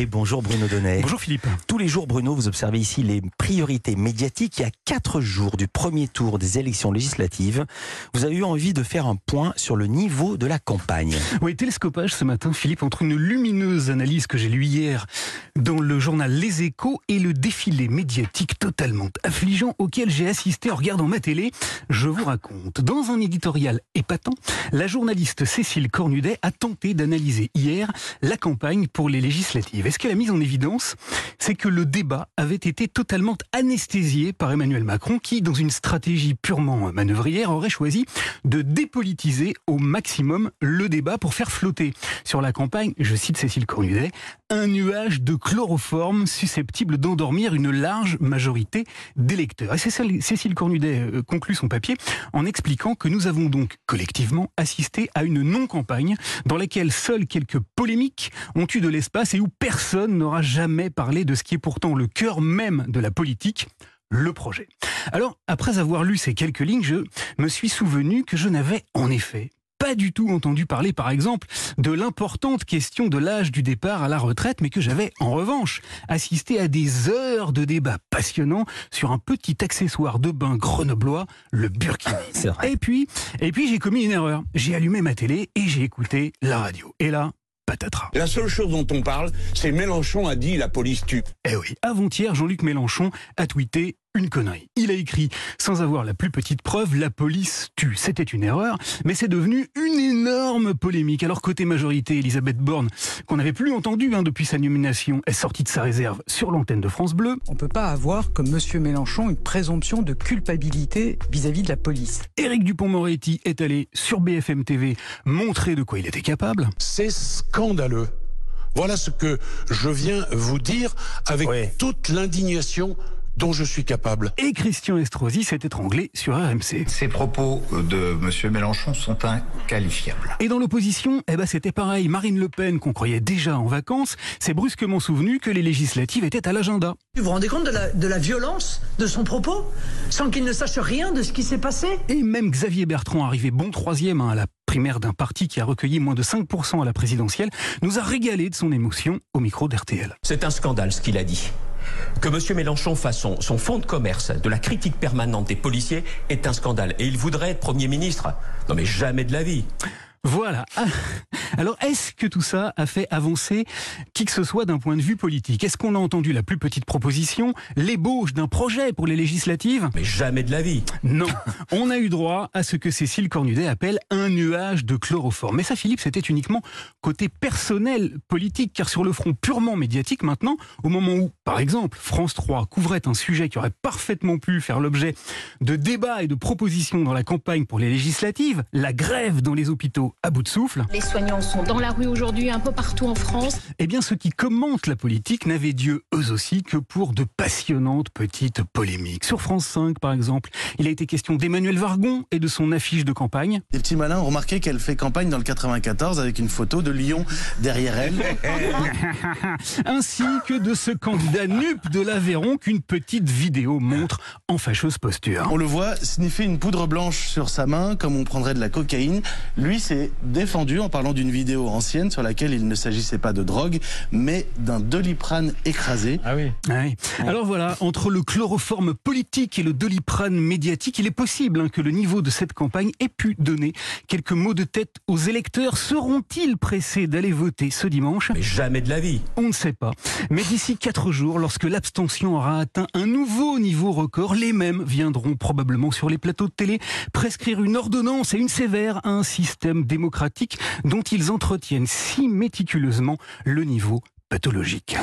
Et bonjour Bruno Donnet. Bonjour Philippe. Tous les jours, Bruno, vous observez ici les priorités médiatiques. Il y a quatre jours du premier tour des élections législatives. Vous avez eu envie de faire un point sur le niveau de la campagne. Oui, télescopage ce matin, Philippe, entre une lumineuse analyse que j'ai lue hier dans le journal Les Échos et le défilé médiatique totalement affligeant auquel j'ai assisté en regardant ma télé. Je vous raconte. Dans un éditorial épatant, la journaliste Cécile Cornudet a tenté d'analyser hier la campagne pour les législatives. Et ce qu'elle a mis en évidence, c'est que le débat avait été totalement anesthésié par Emmanuel Macron, qui, dans une stratégie purement manœuvrière, aurait choisi de dépolitiser au maximum le débat pour faire flotter. Sur la campagne, je cite Cécile Cornudet, un nuage de chloroforme susceptible d'endormir une large majorité d'électeurs. Et Cécile Cornudet euh, conclut son papier en expliquant que nous avons donc collectivement assisté à une non-campagne dans laquelle seules quelques polémiques ont eu de l'espace et où personne n'aura jamais parlé de ce qui est pourtant le cœur même de la politique, le projet. Alors, après avoir lu ces quelques lignes, je me suis souvenu que je n'avais en effet pas du tout entendu parler, par exemple, de l'importante question de l'âge du départ à la retraite, mais que j'avais, en revanche, assisté à des heures de débats passionnants sur un petit accessoire de bain grenoblois, le burkini. Et puis, et puis j'ai commis une erreur. J'ai allumé ma télé et j'ai écouté la radio. Et là, la seule chose dont on parle, c'est Mélenchon a dit la police tue. Eh oui, avant-hier, Jean-Luc Mélenchon a tweeté une connerie. Il a écrit, sans avoir la plus petite preuve, la police tue. C'était une erreur, mais c'est devenu une énorme polémique. Alors côté majorité, Elisabeth Borne, qu'on n'avait plus entendu hein, depuis sa nomination, est sortie de sa réserve sur l'antenne de France Bleu. On peut pas avoir, comme Monsieur Mélenchon, une présomption de culpabilité vis-à-vis -vis de la police. Éric Dupont-Moretti est allé sur BFM TV montrer de quoi il était capable. C'est scandaleux. Voilà ce que je viens vous dire avec toute l'indignation dont je suis capable. Et Christian Estrosi s'est étranglé sur RMC. Ces propos de M. Mélenchon sont inqualifiables. Et dans l'opposition, eh ben c'était pareil. Marine Le Pen, qu'on croyait déjà en vacances, s'est brusquement souvenu que les législatives étaient à l'agenda. Vous vous rendez compte de la, de la violence de son propos? Sans qu'il ne sache rien de ce qui s'est passé? Et même Xavier Bertrand, arrivé bon troisième hein, à la primaire d'un parti qui a recueilli moins de 5% à la présidentielle, nous a régalé de son émotion au micro d'RTL. C'est un scandale ce qu'il a dit. Que M. Mélenchon fasse son, fonds de commerce de la critique permanente des policiers est un scandale. Et il voudrait être Premier ministre. Non mais jamais de la vie. Voilà. Alors, est-ce que tout ça a fait avancer qui que ce soit d'un point de vue politique? Est-ce qu'on a entendu la plus petite proposition, l'ébauche d'un projet pour les législatives? Mais jamais de la vie. Non. On a eu droit à ce que Cécile Cornudet appelle un nuage de chloroforme. Mais ça, Philippe, c'était uniquement côté personnel politique, car sur le front purement médiatique, maintenant, au moment où, par exemple, France 3 couvrait un sujet qui aurait parfaitement pu faire l'objet de débats et de propositions dans la campagne pour les législatives, la grève dans les hôpitaux à bout de souffle. Les soignants sont dans la rue aujourd'hui, un peu partout en France. Eh bien, ceux qui commentent la politique n'avaient Dieu eux aussi que pour de passionnantes petites polémiques. Sur France 5, par exemple, il a été question d'Emmanuel Vargon et de son affiche de campagne. Les petits malins ont remarqué qu'elle fait campagne dans le 94 avec une photo de Lyon derrière elle. Ainsi que de ce candidat nup de l'Aveyron qu'une petite vidéo montre en fâcheuse posture. On le voit sniffer une poudre blanche sur sa main comme on prendrait de la cocaïne. Lui, c'est défendu en parlant d'une vidéo ancienne sur laquelle il ne s'agissait pas de drogue, mais d'un doliprane écrasé. Ah oui. Ah Alors voilà, entre le chloroforme politique et le doliprane médiatique, il est possible hein, que le niveau de cette campagne ait pu donner quelques mots de tête aux électeurs. Seront-ils pressés d'aller voter ce dimanche? Mais jamais de la vie. On ne sait pas. Mais d'ici quatre jours, lorsque l'abstention aura atteint un nouveau niveau record, les mêmes viendront probablement sur les plateaux de télé prescrire une ordonnance et une sévère à un système démocratique dont ils entretiennent si méticuleusement le niveau pathologique.